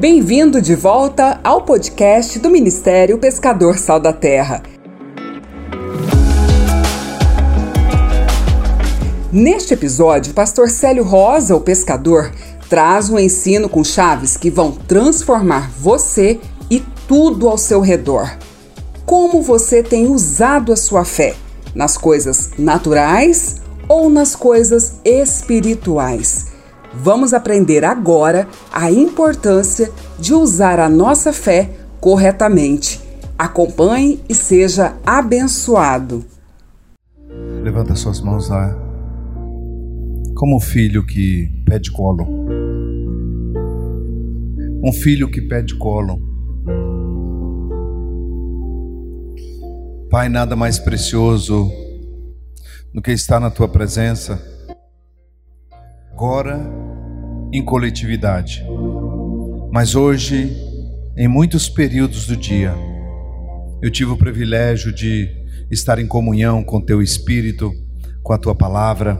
Bem-vindo de volta ao podcast do Ministério Pescador Sal da Terra. Neste episódio, pastor Célio Rosa, o pescador, traz um ensino com chaves que vão transformar você e tudo ao seu redor. Como você tem usado a sua fé? Nas coisas naturais ou nas coisas espirituais? Vamos aprender agora a importância de usar a nossa fé corretamente. Acompanhe e seja abençoado. Levanta suas mãos lá. Como um filho que pede colo. Um filho que pede colo. Pai, nada mais precioso do que estar na tua presença agora em coletividade, mas hoje, em muitos períodos do dia, eu tive o privilégio de estar em comunhão com Teu Espírito, com a Tua palavra,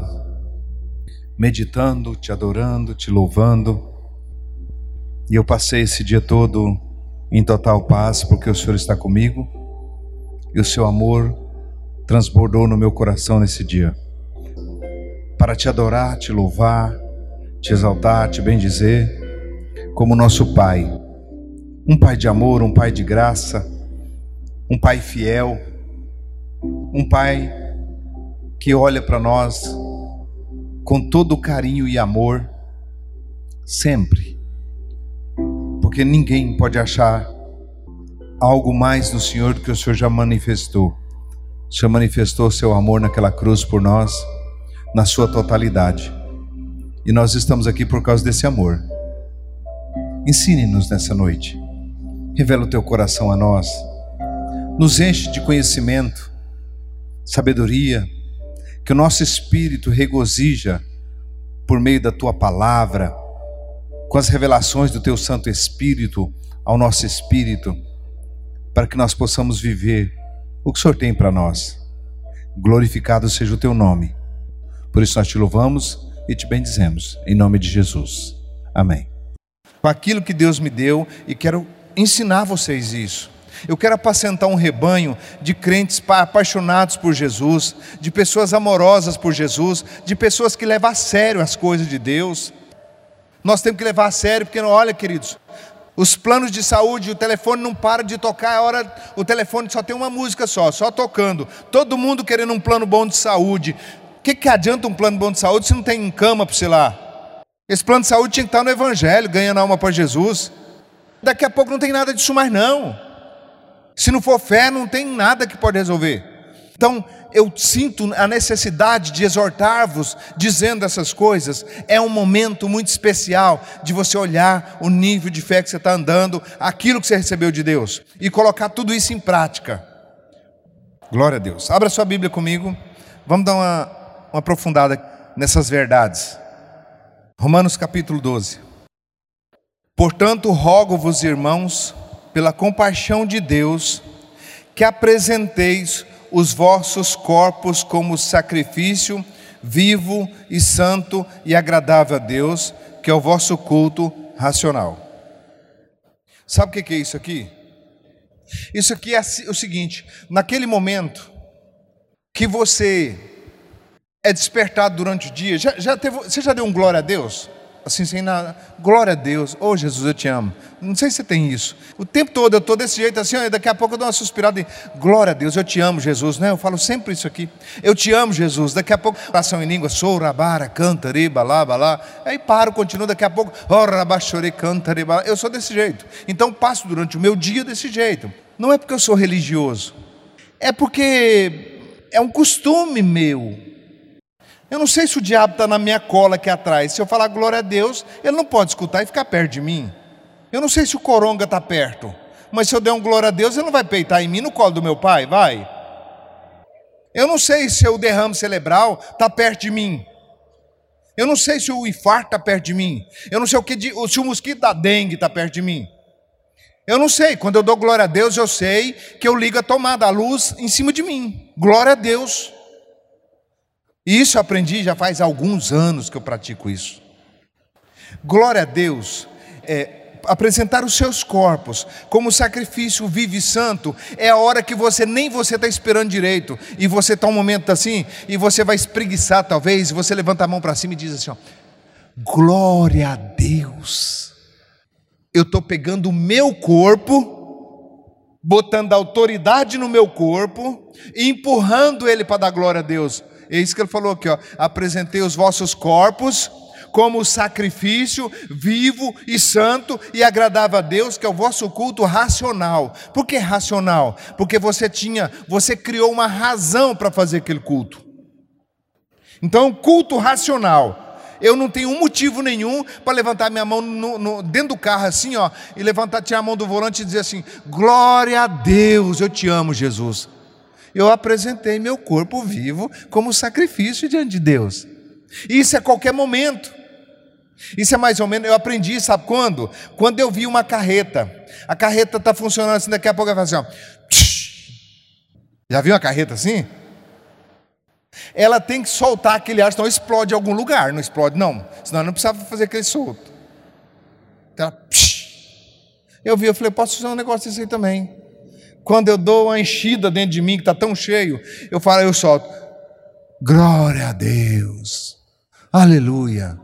meditando, te adorando, te louvando, e eu passei esse dia todo em total paz, porque o Senhor está comigo e o Seu amor transbordou no meu coração nesse dia. Para te adorar, te louvar, te exaltar, te bendizer, como nosso Pai. Um Pai de amor, um Pai de graça, um Pai fiel, um Pai que olha para nós com todo carinho e amor, sempre. Porque ninguém pode achar algo mais no Senhor do que o Senhor já manifestou. O Senhor manifestou seu amor naquela cruz por nós na sua totalidade. E nós estamos aqui por causa desse amor. Ensine-nos nessa noite. Revela o teu coração a nós. Nos enche de conhecimento, sabedoria, que o nosso espírito regozija por meio da tua palavra, com as revelações do teu Santo Espírito ao nosso espírito, para que nós possamos viver o que o Senhor tem para nós. Glorificado seja o teu nome por isso nós te louvamos e te bendizemos, em nome de Jesus. Amém. Com aquilo que Deus me deu e quero ensinar vocês isso. Eu quero apacentar um rebanho de crentes apaixonados por Jesus, de pessoas amorosas por Jesus, de pessoas que levam a sério as coisas de Deus. Nós temos que levar a sério, porque olha, queridos, os planos de saúde, o telefone não para de tocar, a hora o telefone só tem uma música só, só tocando. Todo mundo querendo um plano bom de saúde. O que, que adianta um plano bom de saúde se não tem cama para você lá? Esse plano de saúde tinha que estar no Evangelho, ganhando alma para Jesus. Daqui a pouco não tem nada disso mais, não. Se não for fé, não tem nada que pode resolver. Então, eu sinto a necessidade de exortar-vos dizendo essas coisas. É um momento muito especial de você olhar o nível de fé que você está andando, aquilo que você recebeu de Deus, e colocar tudo isso em prática. Glória a Deus. Abra sua Bíblia comigo. Vamos dar uma uma aprofundada nessas verdades. Romanos capítulo 12. Portanto, rogo-vos, irmãos, pela compaixão de Deus, que apresenteis os vossos corpos como sacrifício vivo e santo e agradável a Deus, que é o vosso culto racional. Sabe o que é isso aqui? Isso aqui é o seguinte: naquele momento que você é despertado durante o dia. Já, já teve, você já deu um glória a Deus? Assim, sem nada. Glória a Deus. Oh, Jesus, eu te amo. Não sei se você tem isso. O tempo todo eu estou desse jeito assim, ó, daqui a pouco eu dou uma suspirada e glória a Deus, eu te amo, Jesus. Né? Eu falo sempre isso aqui. Eu te amo, Jesus. Daqui a pouco, oração em língua, sou rabara, canta, riba, lá, lá. Aí paro, continuo, daqui a pouco, oh, rabachore, canta, riba. Eu sou desse jeito. Então passo durante o meu dia desse jeito. Não é porque eu sou religioso. É porque é um costume meu eu não sei se o diabo está na minha cola aqui atrás. Se eu falar glória a Deus, ele não pode escutar e ficar perto de mim. Eu não sei se o coronga está perto. Mas se eu der um glória a Deus, ele não vai peitar em mim no colo do meu pai, vai? Eu não sei se o derrame cerebral está perto de mim. Eu não sei se o infarto está perto de mim. Eu não sei o que se o mosquito da dengue está perto de mim. Eu não sei. Quando eu dou glória a Deus, eu sei que eu ligo a tomada, a luz em cima de mim. Glória a Deus. E isso eu aprendi já faz alguns anos que eu pratico isso. Glória a Deus. É, apresentar os seus corpos como sacrifício vivo e santo, é a hora que você nem você está esperando direito, e você está um momento assim, e você vai espreguiçar talvez, e você levanta a mão para cima e diz assim: ó, glória a Deus, eu estou pegando o meu corpo, botando autoridade no meu corpo, e empurrando ele para dar glória a Deus. É isso que ele falou aqui, ó. Apresentei os vossos corpos como sacrifício vivo e santo e agradável a Deus, que é o vosso culto racional. Por que racional? Porque você tinha, você criou uma razão para fazer aquele culto. Então, culto racional. Eu não tenho um motivo nenhum para levantar minha mão no, no, dentro do carro assim, ó, e levantar, tirar a mão do volante e dizer assim: Glória a Deus, eu te amo, Jesus. Eu apresentei meu corpo vivo como sacrifício diante de Deus. Isso é qualquer momento. Isso é mais ou menos, eu aprendi, sabe quando? Quando eu vi uma carreta. A carreta está funcionando assim, daqui a pouco ela faz assim, ó. Já viu uma carreta assim? Ela tem que soltar aquele ar, senão explode em algum lugar, não explode, não. Senão não precisava fazer aquele solto. Então, ela, eu vi, eu falei, posso fazer um negócio desse aí também. Quando eu dou uma enchida dentro de mim, que está tão cheio, eu falo, eu solto. Glória a Deus. Aleluia.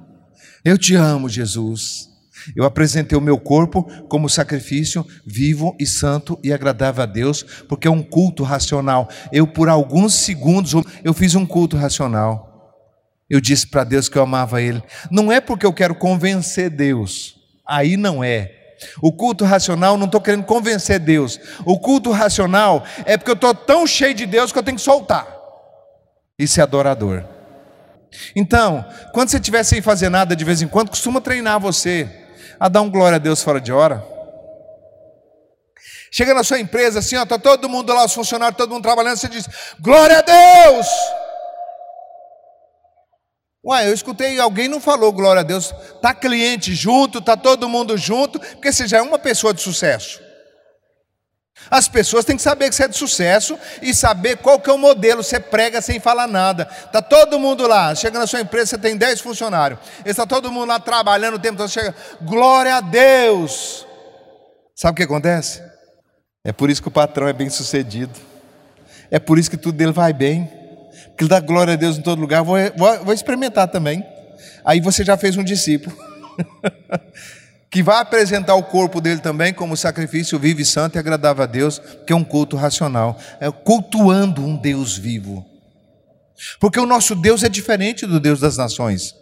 Eu te amo, Jesus. Eu apresentei o meu corpo como sacrifício vivo e santo e agradável a Deus, porque é um culto racional. Eu por alguns segundos eu fiz um culto racional. Eu disse para Deus que eu amava ele. Não é porque eu quero convencer Deus. Aí não é. O culto racional não estou querendo convencer Deus. O culto racional é porque eu estou tão cheio de Deus que eu tenho que soltar. Isso é adorador. Então, quando você estiver sem fazer nada de vez em quando, costuma treinar você a dar um glória a Deus fora de hora. Chega na sua empresa assim, ó, está todo mundo lá, os funcionários, todo mundo trabalhando, você diz, glória a Deus! Uai, eu escutei, alguém não falou glória a Deus, está cliente junto, está todo mundo junto, porque você já é uma pessoa de sucesso. As pessoas têm que saber que você é de sucesso e saber qual que é o modelo. Você prega sem falar nada. Está todo mundo lá. Chega na sua empresa, você tem 10 funcionários. Está todo mundo lá trabalhando o tempo todo. Chega, glória a Deus. Sabe o que acontece? É por isso que o patrão é bem sucedido. É por isso que tudo dele vai bem. Ele dá glória a Deus em todo lugar. Vou, vou, vou experimentar também. Aí você já fez um discípulo. que vai apresentar o corpo dele também como sacrifício vivo e santo e agradável a Deus, que é um culto racional, é cultuando um Deus vivo. Porque o nosso Deus é diferente do Deus das nações.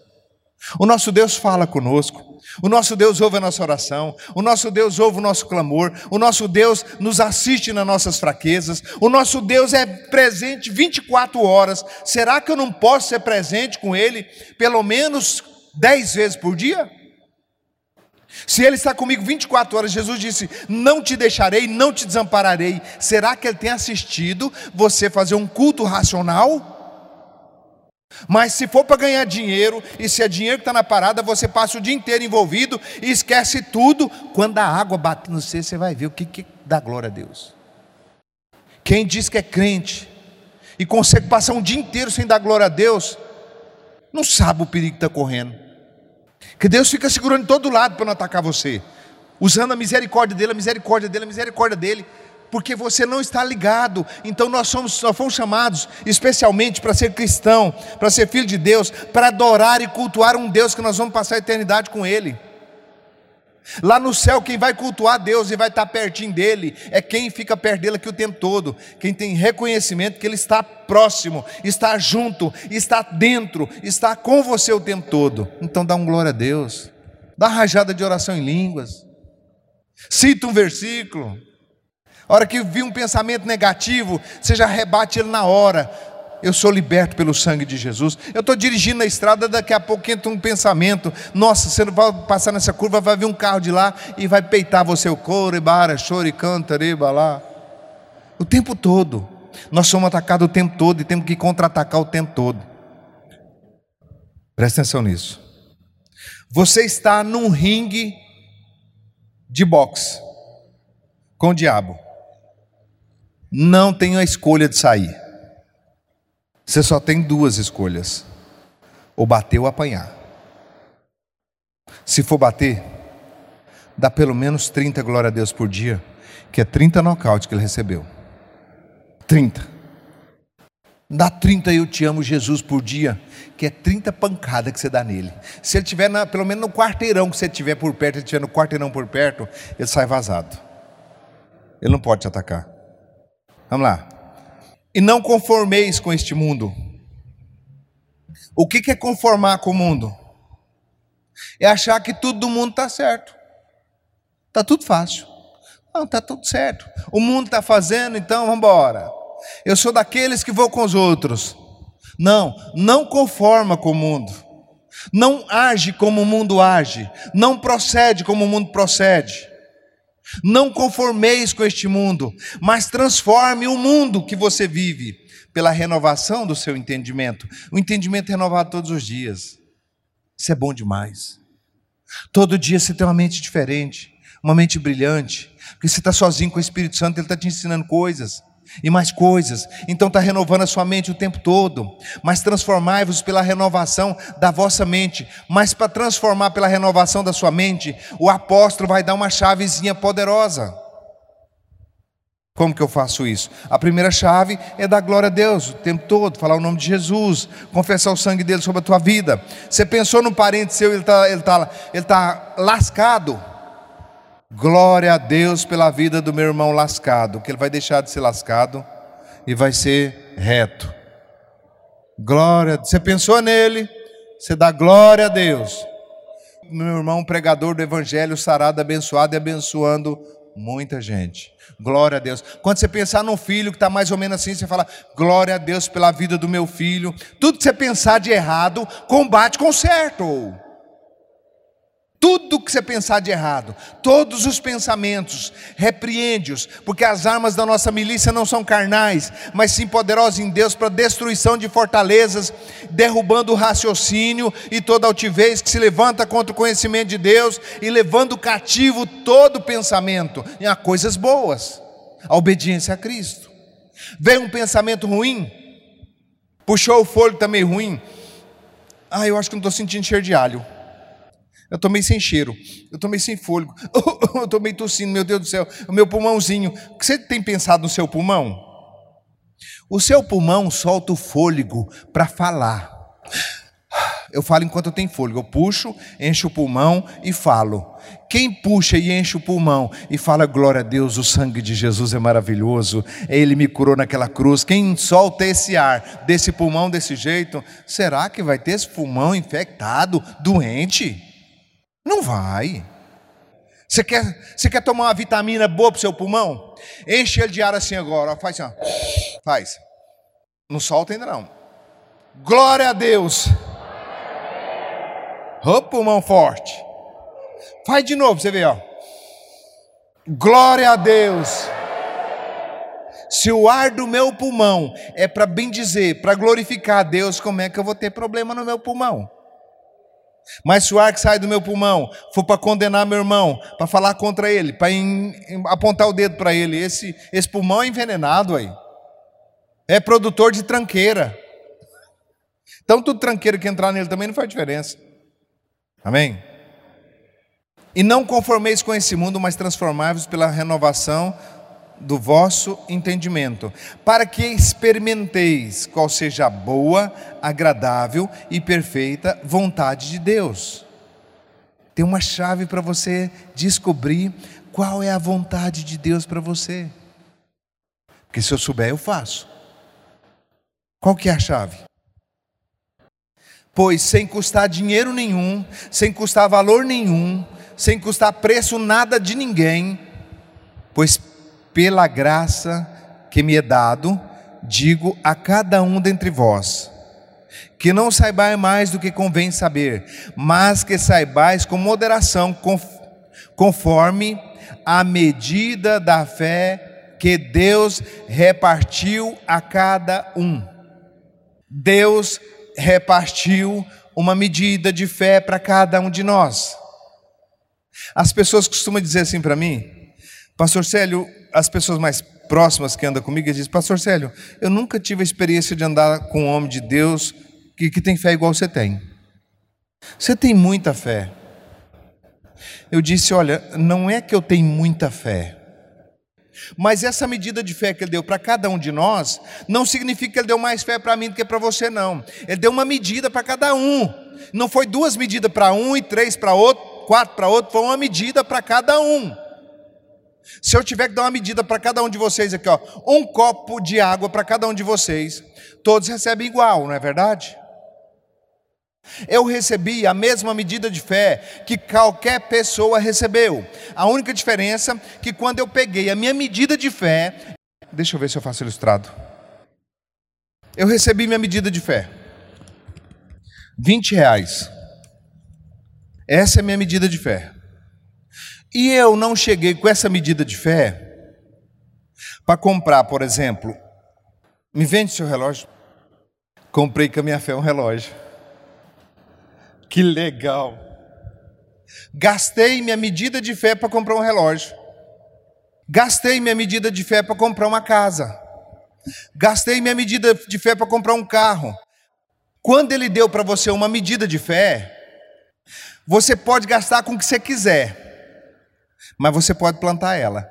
O nosso Deus fala conosco, o nosso Deus ouve a nossa oração, o nosso Deus ouve o nosso clamor, o nosso Deus nos assiste nas nossas fraquezas, o nosso Deus é presente 24 horas. Será que eu não posso ser presente com Ele pelo menos 10 vezes por dia? Se Ele está comigo 24 horas, Jesus disse: Não te deixarei, não te desampararei. Será que Ele tem assistido você fazer um culto racional? Mas se for para ganhar dinheiro, e se é dinheiro que está na parada, você passa o dia inteiro envolvido e esquece tudo. Quando a água bate no você, você vai ver o que, que dá glória a Deus. Quem diz que é crente e consegue passar um dia inteiro sem dar glória a Deus, não sabe o perigo que está correndo. Que Deus fica segurando de todo lado para não atacar você, usando a misericórdia dele, a misericórdia dele, a misericórdia dele, porque você não está ligado. Então nós somos, nós fomos chamados especialmente para ser cristão, para ser filho de Deus, para adorar e cultuar um Deus que nós vamos passar a eternidade com Ele. Lá no céu, quem vai cultuar Deus e vai estar pertinho dele é quem fica perto dele aqui o tempo todo. Quem tem reconhecimento que ele está próximo, está junto, está dentro, está com você o tempo todo. Então dá um glória a Deus. Dá rajada de oração em línguas. Cita um versículo. A hora que vir um pensamento negativo, você já rebate ele na hora eu sou liberto pelo sangue de Jesus. Eu estou dirigindo na estrada, daqui a pouco entra um pensamento: nossa, você não vai passar nessa curva, vai vir um carro de lá e vai peitar você. O couro, chore, canta, lá. O tempo todo. Nós somos atacados o tempo todo e temos que contra-atacar o tempo todo. Presta atenção nisso. Você está num ringue de boxe com o diabo. Não tenho a escolha de sair. Você só tem duas escolhas: ou bater ou apanhar. Se for bater, dá pelo menos 30 glória a Deus por dia, que é 30 nocaute que ele recebeu. 30. Dá 30 eu te amo Jesus por dia, que é 30 pancadas que você dá nele. Se ele tiver na, pelo menos no quarteirão que você tiver por perto, ele tiver no quarteirão por perto, ele sai vazado. Ele não pode te atacar. Vamos lá. E não conformeis com este mundo. O que é conformar com o mundo? É achar que tudo do mundo está certo. Está tudo fácil. Não, está tudo certo. O mundo está fazendo, então vamos embora. Eu sou daqueles que vou com os outros. Não, não conforma com o mundo. Não age como o mundo age. Não procede como o mundo procede. Não conformeis com este mundo, mas transforme o mundo que você vive pela renovação do seu entendimento. O entendimento renovado todos os dias. Isso é bom demais. Todo dia você tem uma mente diferente, uma mente brilhante, porque você está sozinho com o Espírito Santo, ele está te ensinando coisas e mais coisas. Então está renovando a sua mente o tempo todo. Mas transformai-vos pela renovação da vossa mente. Mas para transformar pela renovação da sua mente, o apóstolo vai dar uma chavezinha poderosa. Como que eu faço isso? A primeira chave é dar glória a Deus o tempo todo, falar o nome de Jesus, confessar o sangue dele sobre a tua vida. Você pensou num parente seu, ele está ele tá, ele tá lascado. Glória a Deus pela vida do meu irmão lascado, que ele vai deixar de ser lascado e vai ser reto. Glória, você pensou nele, você dá glória a Deus. Meu irmão pregador do evangelho sarado, abençoado e abençoando muita gente. Glória a Deus. Quando você pensar num filho que está mais ou menos assim, você fala: Glória a Deus pela vida do meu filho. Tudo que você pensar de errado, combate com certo. Tudo que você pensar de errado, todos os pensamentos, repreende-os, porque as armas da nossa milícia não são carnais, mas sim poderosas em Deus para destruição de fortalezas, derrubando o raciocínio e toda altivez que se levanta contra o conhecimento de Deus e levando cativo todo pensamento a coisas boas, a obediência a Cristo. Veio um pensamento ruim, puxou o folho também ruim. Ah, eu acho que não estou sentindo cheiro de alho. Eu tomei sem cheiro, eu tomei sem fôlego, eu tomei tossindo, meu Deus do céu, o meu pulmãozinho. O que você tem pensado no seu pulmão? O seu pulmão solta o fôlego para falar. Eu falo enquanto eu tenho fôlego. Eu puxo, encho o pulmão e falo. Quem puxa e enche o pulmão e fala glória a Deus, o sangue de Jesus é maravilhoso, ele me curou naquela cruz. Quem solta esse ar desse pulmão desse jeito, será que vai ter esse pulmão infectado, doente? Não vai. Você quer, você quer tomar uma vitamina boa para o seu pulmão? Enche ele de ar assim agora. Faz assim, ó. Faz. Não solta ainda não. Glória a Deus. Ô pulmão forte. Faz de novo, você vê, ó. Glória a Deus. Se o ar do meu pulmão é para bem dizer, para glorificar a Deus, como é que eu vou ter problema no meu pulmão? Mas se o ar que sai do meu pulmão for para condenar meu irmão, para falar contra ele, para apontar o dedo para ele, esse, esse pulmão é envenenado aí. É produtor de tranqueira. Então, tudo tranqueira que entrar nele também não faz diferença. Amém? E não conformeis com esse mundo, mas transformai-vos pela renovação do vosso entendimento, para que experimenteis qual seja a boa, agradável e perfeita vontade de Deus. Tem uma chave para você descobrir qual é a vontade de Deus para você. Porque se eu souber, eu faço. Qual que é a chave? Pois sem custar dinheiro nenhum, sem custar valor nenhum, sem custar preço nada de ninguém, pois pela graça que me é dado, digo a cada um dentre vós, que não saibais mais do que convém saber, mas que saibais com moderação, conforme a medida da fé que Deus repartiu a cada um. Deus repartiu uma medida de fé para cada um de nós. As pessoas costumam dizer assim para mim, Pastor Célio, as pessoas mais próximas que andam comigo dizem: Pastor Célio, eu nunca tive a experiência de andar com um homem de Deus que, que tem fé igual você tem. Você tem muita fé. Eu disse: Olha, não é que eu tenho muita fé, mas essa medida de fé que ele deu para cada um de nós, não significa que ele deu mais fé para mim do que para você, não. Ele deu uma medida para cada um. Não foi duas medidas para um e três para outro, quatro para outro, foi uma medida para cada um. Se eu tiver que dar uma medida para cada um de vocês aqui, ó, um copo de água para cada um de vocês, todos recebem igual, não é verdade? Eu recebi a mesma medida de fé que qualquer pessoa recebeu. A única diferença é que quando eu peguei a minha medida de fé, deixa eu ver se eu faço ilustrado. Eu recebi minha medida de fé. 20 reais. Essa é a minha medida de fé. E eu não cheguei com essa medida de fé para comprar, por exemplo, me vende seu relógio. Comprei com a minha fé um relógio. Que legal. Gastei minha medida de fé para comprar um relógio. Gastei minha medida de fé para comprar uma casa. Gastei minha medida de fé para comprar um carro. Quando ele deu para você uma medida de fé, você pode gastar com o que você quiser, mas você pode plantar ela.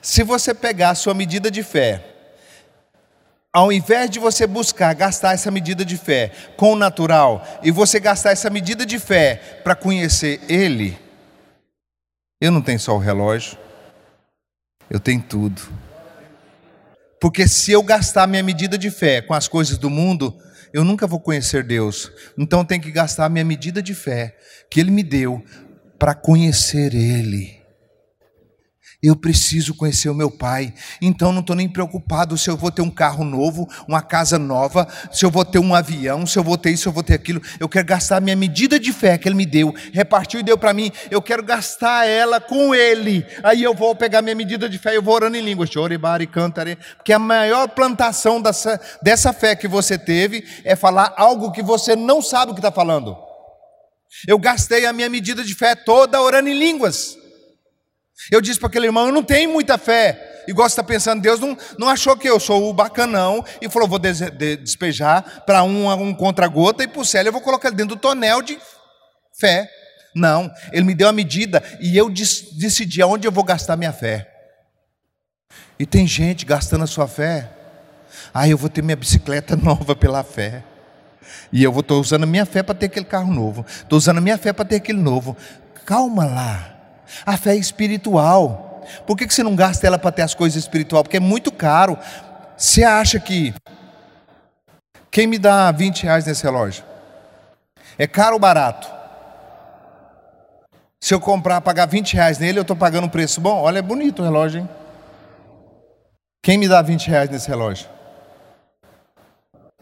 Se você pegar a sua medida de fé ao invés de você buscar gastar essa medida de fé com o natural e você gastar essa medida de fé para conhecer Ele, eu não tenho só o relógio, eu tenho tudo. Porque se eu gastar minha medida de fé com as coisas do mundo, eu nunca vou conhecer Deus. Então eu tenho que gastar minha medida de fé que Ele me deu para conhecer Ele. Eu preciso conhecer o meu pai, então não estou nem preocupado se eu vou ter um carro novo, uma casa nova, se eu vou ter um avião, se eu vou ter isso, se eu vou ter aquilo. Eu quero gastar a minha medida de fé que ele me deu, repartiu e deu para mim. Eu quero gastar ela com ele. Aí eu vou pegar minha medida de fé e eu vou orando em línguas, choribari, cantare, porque a maior plantação dessa, dessa fé que você teve é falar algo que você não sabe o que está falando. Eu gastei a minha medida de fé toda orando em línguas. Eu disse para aquele irmão: eu não tenho muita fé. E gosta de estar pensando, Deus não, não achou que eu sou o bacanão e falou: vou de, de, despejar para um, um contra-gota e para o eu vou colocar dentro do tonel de fé. Não, ele me deu a medida e eu decidi aonde eu vou gastar minha fé. E tem gente gastando a sua fé. Ah, eu vou ter minha bicicleta nova pela fé. E eu estou usando a minha fé para ter aquele carro novo. Estou usando a minha fé para ter aquele novo. Calma lá. A fé é espiritual. Por que você não gasta ela para ter as coisas espirituais? Porque é muito caro. Você acha que. Quem me dá 20 reais nesse relógio? É caro ou barato? Se eu comprar, pagar 20 reais nele, eu estou pagando um preço bom? Olha, é bonito o relógio, hein? Quem me dá 20 reais nesse relógio?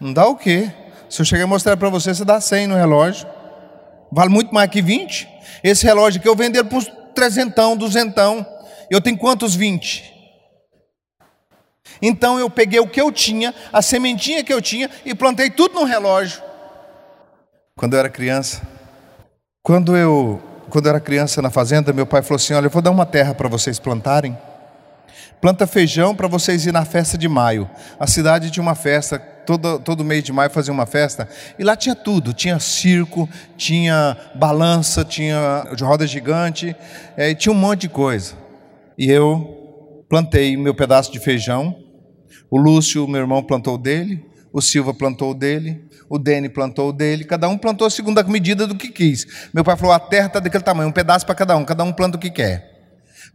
Não dá o quê? Se eu chegar e mostrar para você, você dá 100 no relógio. Vale muito mais que 20. Esse relógio aqui eu vender por trezentão, duzentão. Eu tenho quantos? Vinte. Então eu peguei o que eu tinha, a sementinha que eu tinha e plantei tudo no relógio. Quando eu era criança, quando eu, quando eu era criança na fazenda, meu pai falou assim: "Olha, eu vou dar uma terra para vocês plantarem. Planta feijão para vocês ir na festa de maio. A cidade tinha uma festa todo, todo mês de maio fazia uma festa, e lá tinha tudo: tinha circo, tinha balança, tinha roda gigante, é, tinha um monte de coisa. E eu plantei meu pedaço de feijão, o Lúcio, meu irmão, plantou dele, o Silva plantou dele, o Dene plantou dele, cada um plantou segundo a medida do que quis. Meu pai falou: a terra está daquele tamanho, um pedaço para cada um, cada um planta o que quer.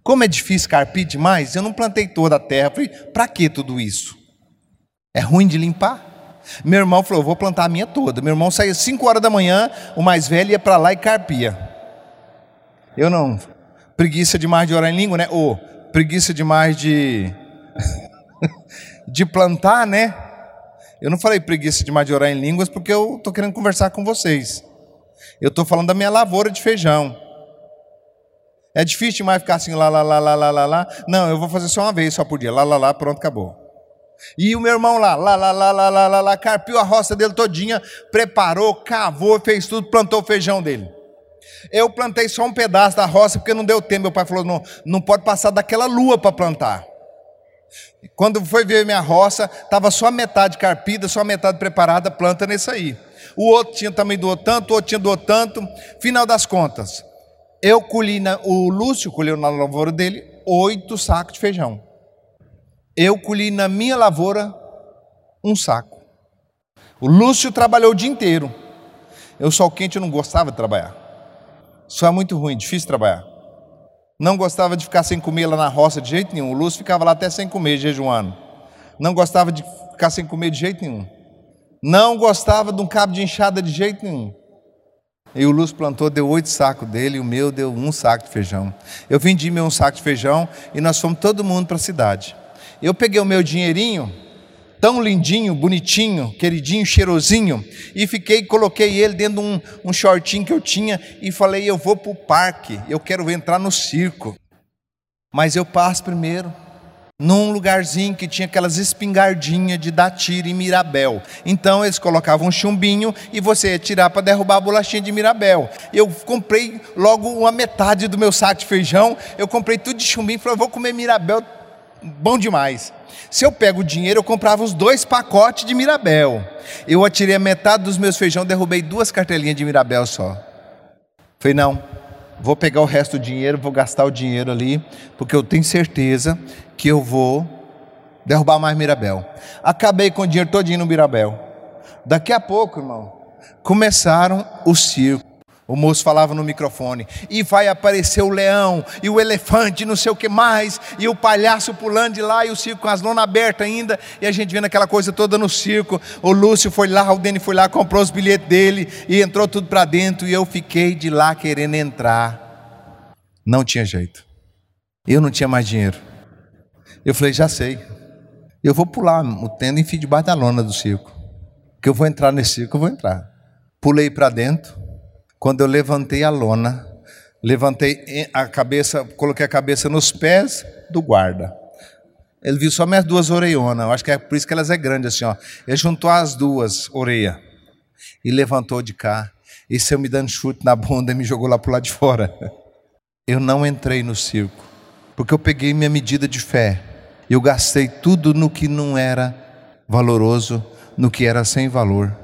Como é difícil carpir demais, eu não plantei toda a terra. Falei, para que tudo isso? É ruim de limpar? Meu irmão falou: vou plantar a minha toda. Meu irmão saía 5 horas da manhã, o mais velho ia para lá e carpia. Eu não. Preguiça demais de orar em língua, né? Ou preguiça demais de. de plantar, né? Eu não falei preguiça demais de orar em línguas porque eu estou querendo conversar com vocês. Eu estou falando da minha lavoura de feijão. É difícil demais ficar assim, lá, lá, lá, lá, lá, lá, lá. Não, eu vou fazer só uma vez, só por dia. Lá, lá, lá, pronto, acabou. E o meu irmão lá, lá, lá, lá, lá, lá, lá, lá carpiu a roça dele todinha, preparou, cavou, fez tudo, plantou o feijão dele. Eu plantei só um pedaço da roça porque não deu tempo. Meu pai falou: não, não pode passar daquela lua para plantar. Quando foi ver minha roça, estava só metade carpida, só metade preparada, planta nesse aí. O outro tinha também doou tanto, o outro tinha doou tanto. Final das contas, eu colhi, na, o Lúcio colheu na lavoura dele oito sacos de feijão. Eu colhi na minha lavoura um saco. O Lúcio trabalhou o dia inteiro. Eu, sol quente, eu não gostava de trabalhar. Isso é muito ruim, difícil trabalhar. Não gostava de ficar sem comer lá na roça de jeito nenhum. O Lúcio ficava lá até sem comer, jejuando. Não gostava de ficar sem comer de jeito nenhum. Não gostava de um cabo de enxada de jeito nenhum. E o Lúcio plantou, deu oito sacos dele, e o meu deu um saco de feijão. Eu vendi meu um saco de feijão e nós fomos todo mundo para a cidade. Eu peguei o meu dinheirinho, tão lindinho, bonitinho, queridinho, cheirosinho, e fiquei, coloquei ele dentro de um, um shortinho que eu tinha e falei: Eu vou para o parque, eu quero entrar no circo. Mas eu passo primeiro num lugarzinho que tinha aquelas espingardinhas de dar tiro em Mirabel. Então eles colocavam um chumbinho e você ia tirar para derrubar a bolachinha de Mirabel. Eu comprei logo uma metade do meu saco de feijão, eu comprei tudo de chumbinho falei, vou comer Mirabel, bom demais. Se eu pego o dinheiro, eu comprava os dois pacotes de Mirabel. Eu atirei a metade dos meus feijão, derrubei duas cartelinhas de Mirabel só. Falei, não, vou pegar o resto do dinheiro, vou gastar o dinheiro ali, porque eu tenho certeza que eu vou derrubar mais Mirabel. Acabei com o dinheiro todinho no Mirabel. Daqui a pouco, irmão, começaram o circo. O moço falava no microfone, e vai aparecer o leão, e o elefante, não sei o que mais, e o palhaço pulando de lá, e o circo com as lonas abertas ainda, e a gente vendo aquela coisa toda no circo. O Lúcio foi lá, o Deni foi lá, comprou os bilhetes dele, e entrou tudo para dentro, e eu fiquei de lá querendo entrar. Não tinha jeito. Eu não tinha mais dinheiro. Eu falei, já sei. Eu vou pular o tendo e enfio debaixo da lona do circo. Que eu vou entrar nesse circo, eu vou entrar. Pulei para dentro quando eu levantei a lona, levantei a cabeça, coloquei a cabeça nos pés do guarda. Ele viu só minhas duas orelhonas, eu acho que é por isso que elas é grande assim, ó. Ele juntou as duas orelhas e levantou de cá. E eu me dando chute na bunda, e me jogou lá para o lado de fora. Eu não entrei no circo, porque eu peguei minha medida de fé. Eu gastei tudo no que não era valoroso, no que era sem valor.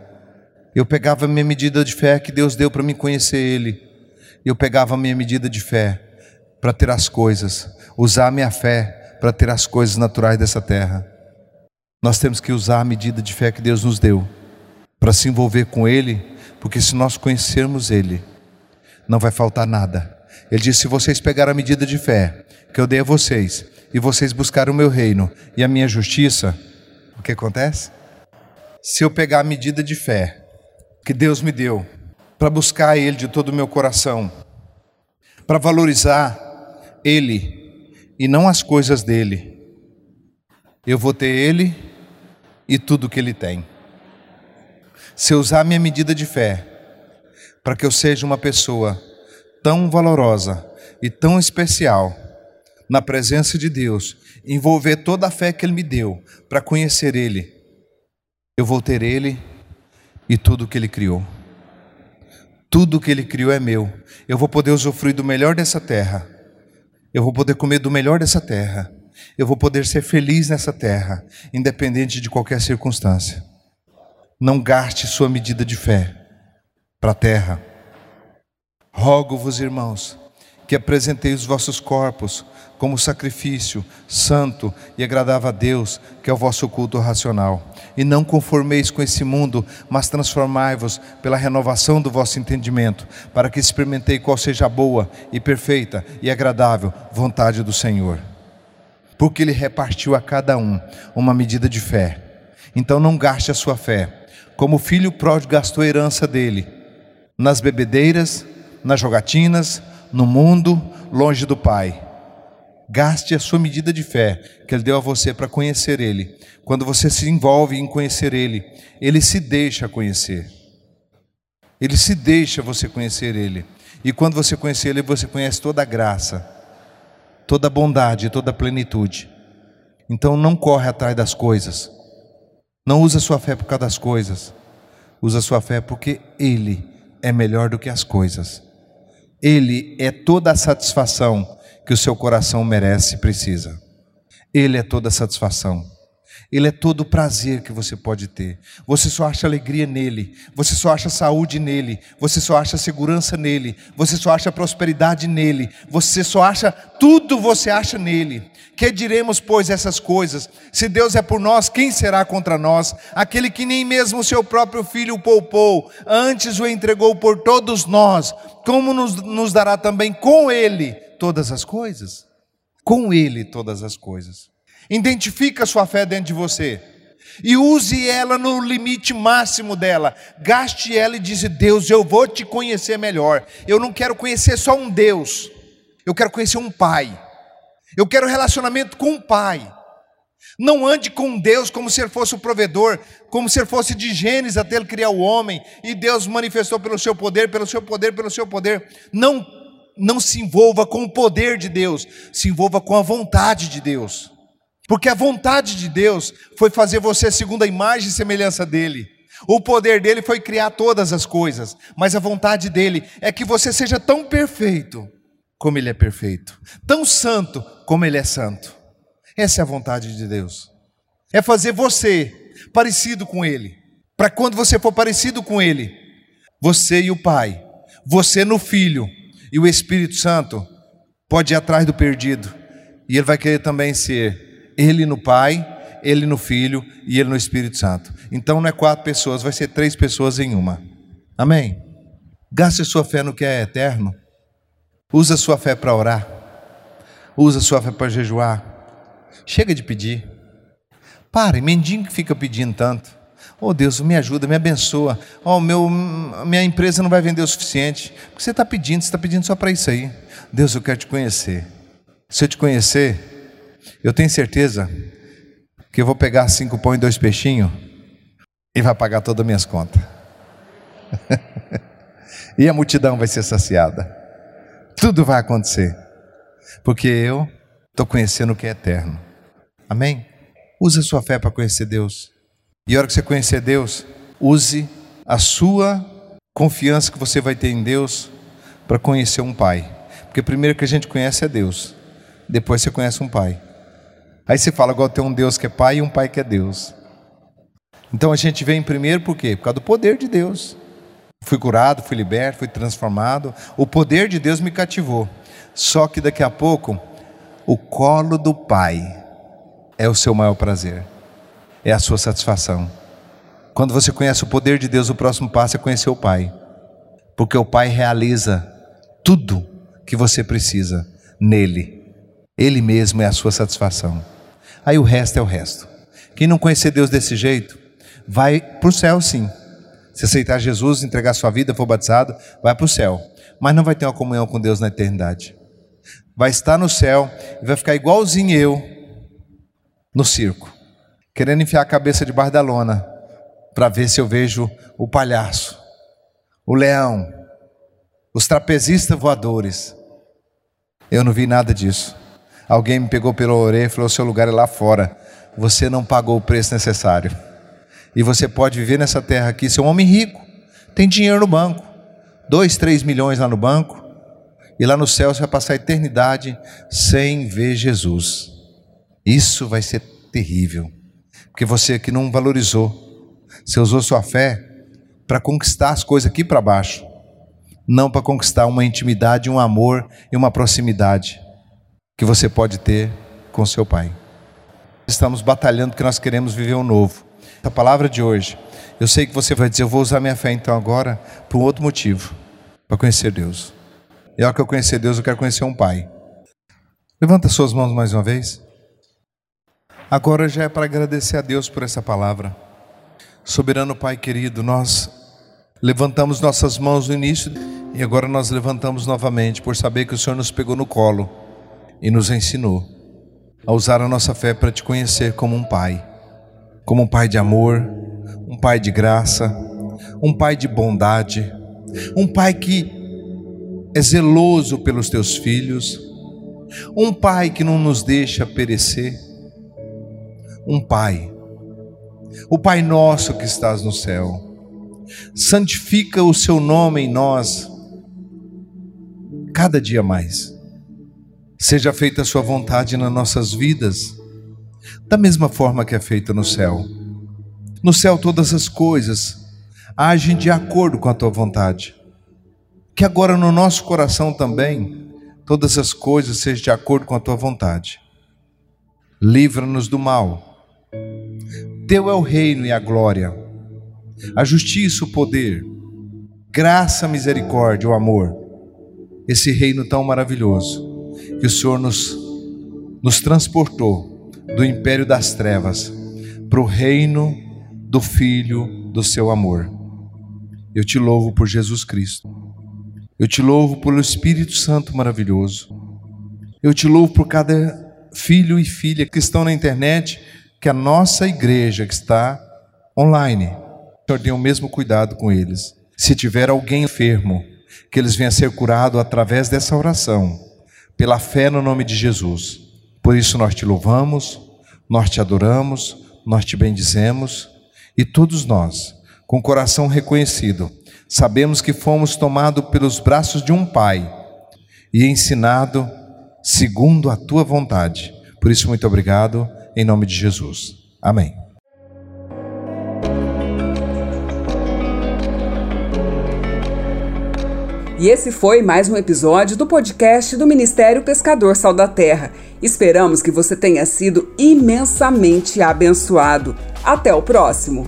Eu pegava a minha medida de fé que Deus deu para me conhecer Ele. Eu pegava a minha medida de fé para ter as coisas, usar a minha fé para ter as coisas naturais dessa terra. Nós temos que usar a medida de fé que Deus nos deu para se envolver com Ele, porque se nós conhecermos Ele, não vai faltar nada. Ele disse: se vocês pegarem a medida de fé que eu dei a vocês e vocês buscarem o meu reino e a minha justiça, o que acontece? Se eu pegar a medida de fé que Deus me deu para buscar Ele de todo o meu coração, para valorizar Ele e não as coisas dele. Eu vou ter Ele e tudo que Ele tem. Se eu usar minha medida de fé para que eu seja uma pessoa tão valorosa e tão especial na presença de Deus, envolver toda a fé que Ele me deu para conhecer Ele, eu vou ter Ele e tudo que Ele criou. Tudo que Ele criou é meu. Eu vou poder usufruir do melhor dessa terra. Eu vou poder comer do melhor dessa terra. Eu vou poder ser feliz nessa terra, independente de qualquer circunstância. Não gaste sua medida de fé para a terra. Rogo-vos, irmãos, que apresentei os vossos corpos como sacrifício santo e agradável a Deus, que é o vosso culto racional. E não conformeis com esse mundo, mas transformai-vos pela renovação do vosso entendimento, para que experimentei qual seja a boa e perfeita e agradável vontade do Senhor. Porque Ele repartiu a cada um uma medida de fé. Então não gaste a sua fé, como o filho pródigo gastou a herança dele, nas bebedeiras, nas jogatinas, no mundo, longe do Pai Gaste a sua medida de fé que Ele deu a você para conhecer Ele. Quando você se envolve em conhecer Ele, Ele se deixa conhecer. Ele se deixa você conhecer Ele. E quando você conhecer Ele, você conhece toda a graça, toda a bondade, toda a plenitude. Então não corre atrás das coisas. Não usa sua fé por causa das coisas. Usa sua fé porque Ele é melhor do que as coisas. Ele é toda a satisfação que o seu coração merece e precisa. Ele é toda satisfação. Ele é todo o prazer que você pode ter. Você só acha alegria nele, você só acha saúde nele, você só acha segurança nele, você só acha prosperidade nele, você só acha tudo você acha nele. Que diremos, pois, essas coisas? Se Deus é por nós, quem será contra nós? Aquele que nem mesmo o seu próprio filho poupou, antes o entregou por todos nós, como nos, nos dará também com ele todas as coisas? Com ele todas as coisas. Identifica sua fé dentro de você. E use ela no limite máximo dela. Gaste ela e diz: Deus, eu vou te conhecer melhor. Eu não quero conhecer só um Deus. Eu quero conhecer um Pai. Eu quero relacionamento com um Pai. Não ande com Deus como se ele fosse o provedor, como se ele fosse de Gênesis até ele criar o homem, e Deus manifestou pelo seu poder, pelo seu poder, pelo seu poder. Não, não se envolva com o poder de Deus, se envolva com a vontade de Deus. Porque a vontade de Deus foi fazer você segundo a imagem e semelhança dele. O poder dele foi criar todas as coisas, mas a vontade dele é que você seja tão perfeito como ele é perfeito, tão santo como ele é santo. Essa é a vontade de Deus. É fazer você parecido com ele. Para quando você for parecido com ele, você e o Pai, você no Filho e o Espírito Santo pode ir atrás do perdido. E ele vai querer também ser ele no Pai, Ele no Filho e Ele no Espírito Santo. Então não é quatro pessoas, vai ser três pessoas em uma. Amém? Gaste sua fé no que é eterno. Usa sua fé para orar. Usa sua fé para jejuar. Chega de pedir. Pare, mendigo que fica pedindo tanto. Oh Deus, me ajuda, me abençoa. Oh, meu, minha empresa não vai vender o suficiente. O que você está pedindo? Você está pedindo só para isso aí. Deus, eu quero te conhecer. Se eu te conhecer, eu tenho certeza que eu vou pegar cinco pão e dois peixinhos e vai pagar todas as minhas contas. e a multidão vai ser saciada. Tudo vai acontecer. Porque eu estou conhecendo o que é eterno. Amém? Use a sua fé para conhecer Deus. E a hora que você conhecer Deus, use a sua confiança que você vai ter em Deus para conhecer um Pai. Porque primeiro que a gente conhece é Deus, depois você conhece um Pai. Aí você fala, agora tem um Deus que é Pai e um Pai que é Deus. Então a gente vem primeiro por quê? Por causa do poder de Deus. Fui curado, fui liberto, fui transformado. O poder de Deus me cativou. Só que daqui a pouco, o colo do Pai é o seu maior prazer, é a sua satisfação. Quando você conhece o poder de Deus, o próximo passo é conhecer o Pai, porque o Pai realiza tudo que você precisa nele. Ele mesmo é a sua satisfação. Aí o resto é o resto. Quem não conhecer Deus desse jeito, vai para o céu sim. Se aceitar Jesus, entregar sua vida, for batizado, vai para o céu. Mas não vai ter uma comunhão com Deus na eternidade. Vai estar no céu e vai ficar igualzinho eu no circo, querendo enfiar a cabeça debaixo da lona para ver se eu vejo o palhaço, o leão, os trapezistas voadores. Eu não vi nada disso. Alguém me pegou pela orelha e falou: seu lugar é lá fora. Você não pagou o preço necessário. E você pode viver nessa terra aqui, ser um homem rico, tem dinheiro no banco, dois, três milhões lá no banco, e lá no céu você vai passar a eternidade sem ver Jesus. Isso vai ser terrível, porque você que não valorizou, você usou sua fé para conquistar as coisas aqui para baixo, não para conquistar uma intimidade, um amor e uma proximidade que você pode ter com seu Pai. Estamos batalhando porque nós queremos viver o um novo. A palavra de hoje, eu sei que você vai dizer, eu vou usar minha fé então agora por um outro motivo, para conhecer Deus. E a hora que eu conhecer Deus, eu quero conhecer um Pai. Levanta suas mãos mais uma vez. Agora já é para agradecer a Deus por essa palavra. Soberano Pai querido, nós levantamos nossas mãos no início e agora nós levantamos novamente por saber que o Senhor nos pegou no colo e nos ensinou a usar a nossa fé para te conhecer como um pai, como um pai de amor, um pai de graça, um pai de bondade, um pai que é zeloso pelos teus filhos, um pai que não nos deixa perecer, um pai, o Pai nosso que estás no céu, santifica o seu nome em nós cada dia mais Seja feita a sua vontade nas nossas vidas, da mesma forma que é feita no céu. No céu, todas as coisas agem de acordo com a tua vontade. Que agora no nosso coração também, todas as coisas sejam de acordo com a tua vontade. Livra-nos do mal. Teu é o reino e a glória, a justiça, o poder, graça, misericórdia, o amor. Esse reino tão maravilhoso que o Senhor nos, nos transportou do império das trevas para o reino do Filho do seu amor. Eu te louvo por Jesus Cristo. Eu te louvo pelo Espírito Santo maravilhoso. Eu te louvo por cada filho e filha que estão na internet, que a nossa igreja que está online. O Senhor tenha o mesmo cuidado com eles. Se tiver alguém enfermo, que eles venham a ser curados através dessa oração, pela fé no nome de Jesus. Por isso nós te louvamos, nós te adoramos, nós te bendizemos e todos nós, com o coração reconhecido, sabemos que fomos tomados pelos braços de um Pai e ensinado segundo a tua vontade. Por isso, muito obrigado, em nome de Jesus. Amém. E esse foi mais um episódio do podcast do Ministério Pescador Sal da Terra. Esperamos que você tenha sido imensamente abençoado. Até o próximo!